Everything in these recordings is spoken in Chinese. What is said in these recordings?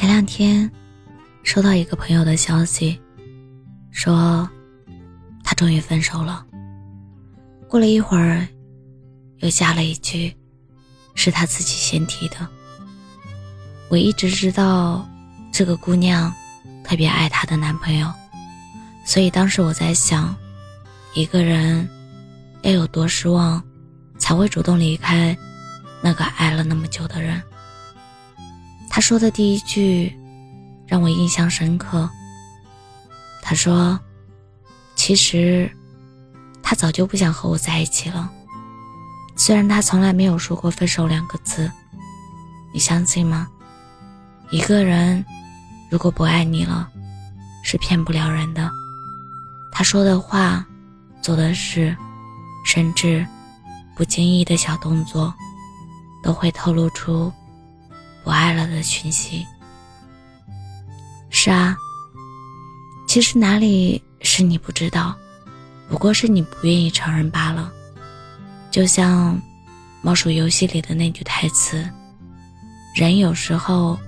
前两天，收到一个朋友的消息，说他终于分手了。过了一会儿，又加了一句，是他自己先提的。我一直知道这个姑娘特别爱她的男朋友，所以当时我在想，一个人要有多失望，才会主动离开那个爱了那么久的人。他说的第一句让我印象深刻。他说：“其实他早就不想和我在一起了。虽然他从来没有说过分手两个字，你相信吗？一个人如果不爱你了，是骗不了人的。他说的话、做的事，甚至不经意的小动作，都会透露出。”不爱了的讯息。是啊，其实哪里是你不知道，不过是你不愿意承认罢了。就像《猫鼠游戏》里的那句台词：“人有时候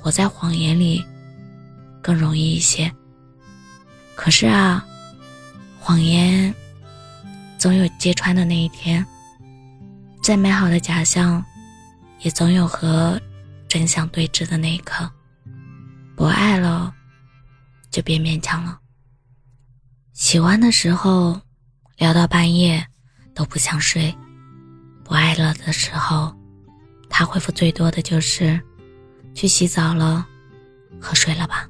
活在谎言里更容易一些。”可是啊，谎言总有揭穿的那一天。再美好的假象，也总有和。真相对峙的那一刻，不爱了，就别勉强了。喜欢的时候，聊到半夜都不想睡；不爱了的时候，他回复最多的就是“去洗澡了，和睡了吧。”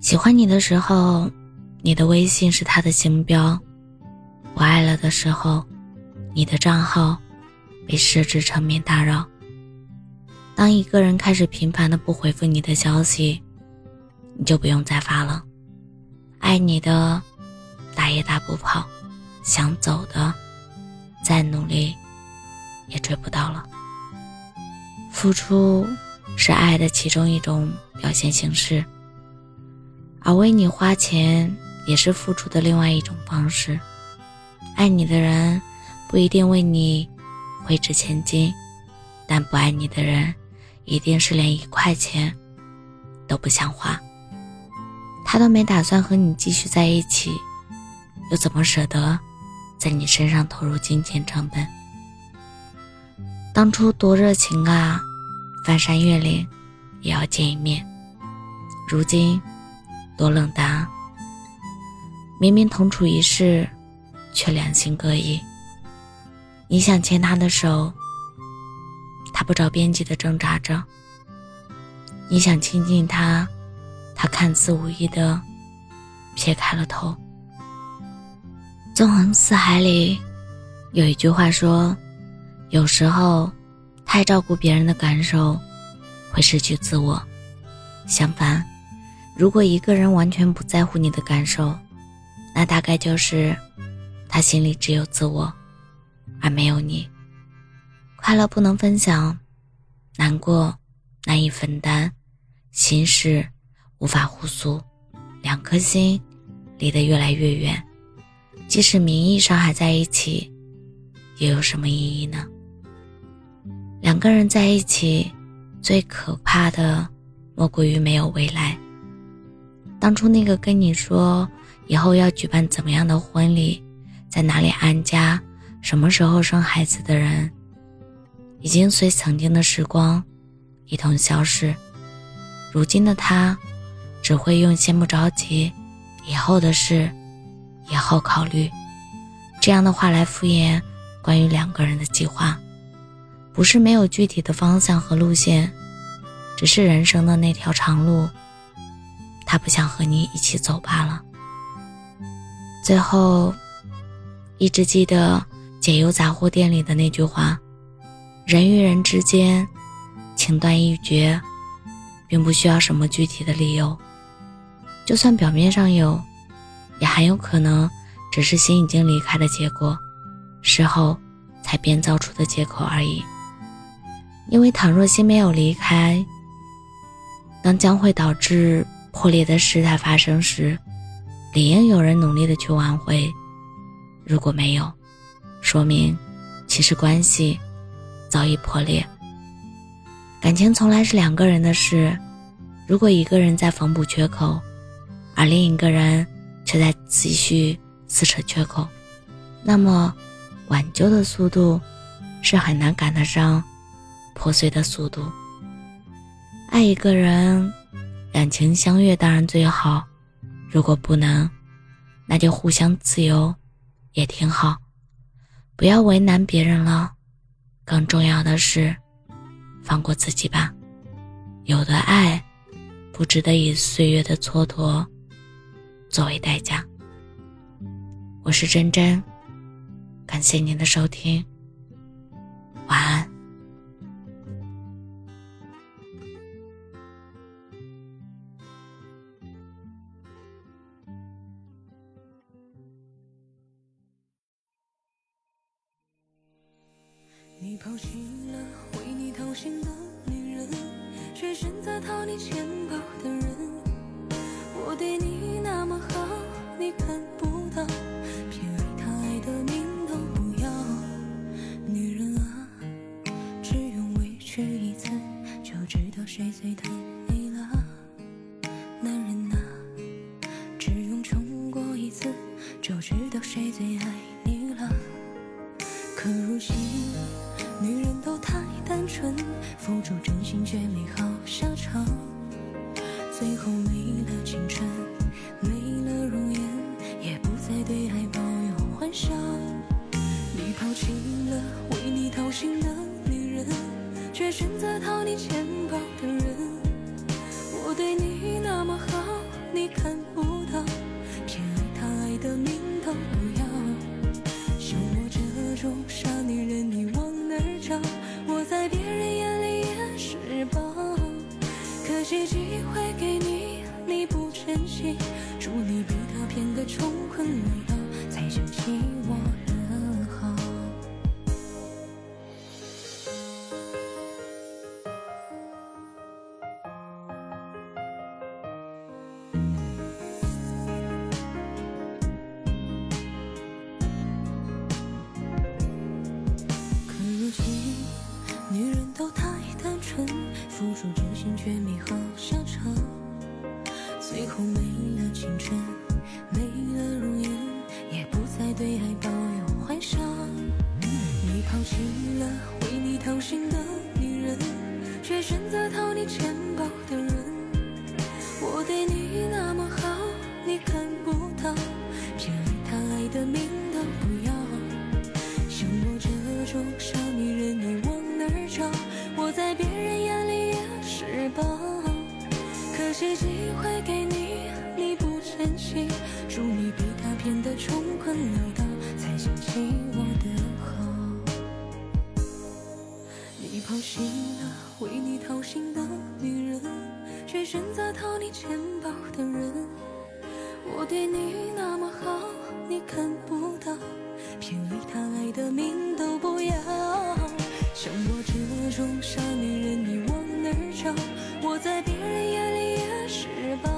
喜欢你的时候，你的微信是他的星标；不爱了的时候，你的账号被设置成免打扰。当一个人开始频繁的不回复你的消息，你就不用再发了。爱你的，打也打不跑；想走的，再努力也追不到了。付出是爱的其中一种表现形式，而为你花钱也是付出的另外一种方式。爱你的人不一定为你挥之千金，但不爱你的人。一定是连一块钱都不想花，他都没打算和你继续在一起，又怎么舍得在你身上投入金钱成本？当初多热情啊，翻山越岭也要见一面，如今多冷淡！明明同处一室，却两心各异。你想牵他的手？他不着边际的挣扎着。你想亲近他，他看似无意的撇开了头。纵横四海里，有一句话说：有时候，太照顾别人的感受，会失去自我。相反，如果一个人完全不在乎你的感受，那大概就是他心里只有自我，而没有你。快乐不能分享，难过难以分担，心事无法互诉，两颗心离得越来越远。即使名义上还在一起，又有什么意义呢？两个人在一起，最可怕的莫过于没有未来。当初那个跟你说以后要举办怎么样的婚礼，在哪里安家，什么时候生孩子的人。已经随曾经的时光一同消失。如今的他，只会用“先不着急，以后的事，以后考虑”这样的话来敷衍关于两个人的计划。不是没有具体的方向和路线，只是人生的那条长路，他不想和你一起走罢了。最后，一直记得解忧杂货店里的那句话。人与人之间，情断意绝，并不需要什么具体的理由。就算表面上有，也很有可能只是心已经离开的结果，事后才编造出的借口而已。因为倘若心没有离开，当将会导致破裂的事态发生时，理应有人努力的去挽回。如果没有，说明其实关系。早已破裂。感情从来是两个人的事，如果一个人在缝补缺口，而另一个人却在继续撕扯缺口，那么挽救的速度是很难赶得上破碎的速度。爱一个人，两情相悦当然最好，如果不能，那就互相自由，也挺好。不要为难别人了，更重要的是，放过自己吧。有的爱，不值得以岁月的蹉跎作为代价。我是真真，感谢您的收听，你抛弃了为你掏心的女人，却选择掏你钱包的人。我对你那么好，你看不到，偏爱他爱的命都不要。女人啊，只用委屈一次，就知道谁最疼你了。男人啊，只用冲过一次，就知道谁最爱你了。可如今。女人都太单纯，付出真心却没好下场，最后没了青春，没了容颜，也不再对爱抱有幻想。你抛弃了为你掏心的女人，却选择掏你钱包的人。我对你那么好，你看不到，偏爱他爱的命都不要。像我这种傻女人，你而骄。我在别人眼里也是宝，可惜机会给你，你不珍惜，祝你被他骗得穷困潦倒，才想起我。的命都不要。像我这种傻女人，你往哪儿找？我在别人眼里也是宝，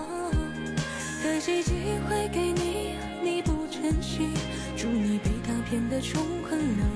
可惜机会给你，你不珍惜，祝你被他骗得穷困潦倒，